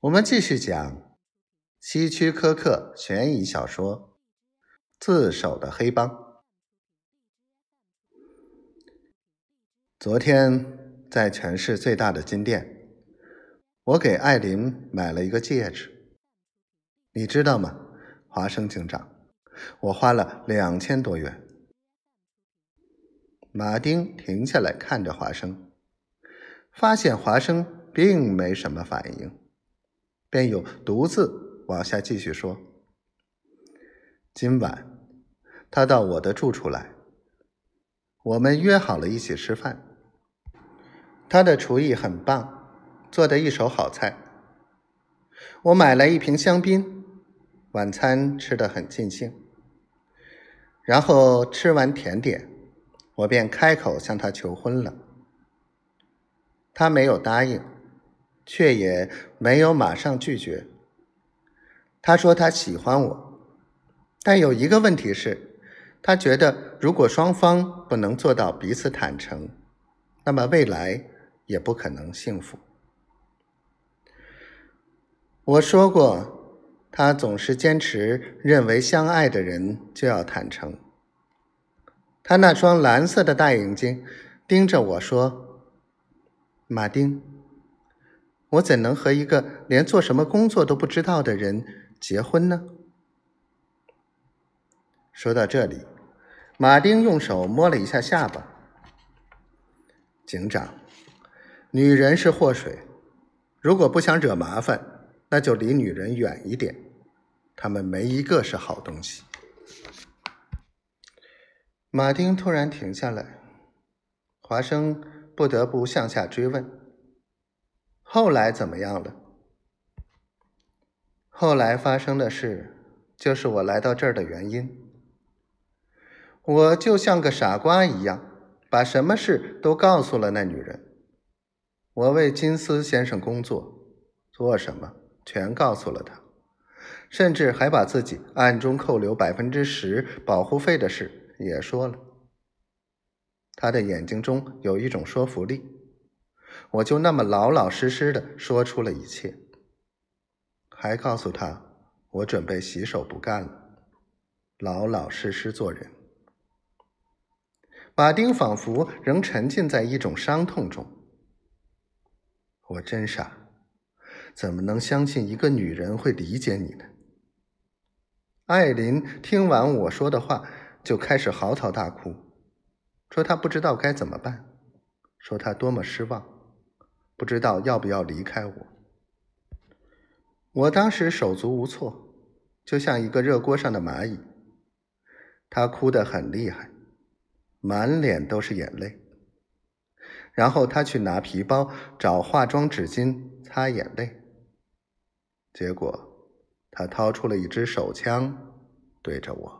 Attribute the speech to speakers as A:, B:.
A: 我们继续讲希区柯克悬疑小说《自首的黑帮》。昨天在全市最大的金店，我给艾琳买了一个戒指。你知道吗，华生警长？我花了两千多元。马丁停下来看着华生，发现华生并没什么反应。便又独自往下继续说。今晚他到我的住处来，我们约好了一起吃饭。他的厨艺很棒，做的一手好菜。我买了一瓶香槟，晚餐吃得很尽兴。然后吃完甜点，我便开口向他求婚了。他没有答应。却也没有马上拒绝。他说他喜欢我，但有一个问题是，他觉得如果双方不能做到彼此坦诚，那么未来也不可能幸福。我说过，他总是坚持认为相爱的人就要坦诚。他那双蓝色的大眼睛盯着我说：“马丁。”我怎能和一个连做什么工作都不知道的人结婚呢？说到这里，马丁用手摸了一下下巴。警长，女人是祸水，如果不想惹麻烦，那就离女人远一点。她们没一个是好东西。马丁突然停下来，华生不得不向下追问。后来怎么样了？后来发生的事，就是我来到这儿的原因。我就像个傻瓜一样，把什么事都告诉了那女人。我为金斯先生工作，做什么全告诉了他，甚至还把自己暗中扣留百分之十保护费的事也说了。他的眼睛中有一种说服力。我就那么老老实实的说出了一切，还告诉他我准备洗手不干了，老老实实做人。马丁仿佛仍沉浸在一种伤痛中。我真傻，怎么能相信一个女人会理解你呢？艾琳听完我说的话，就开始嚎啕大哭，说她不知道该怎么办，说她多么失望。不知道要不要离开我，我当时手足无措，就像一个热锅上的蚂蚁。他哭得很厉害，满脸都是眼泪。然后他去拿皮包找化妆纸巾擦眼泪，结果他掏出了一支手枪，对着我。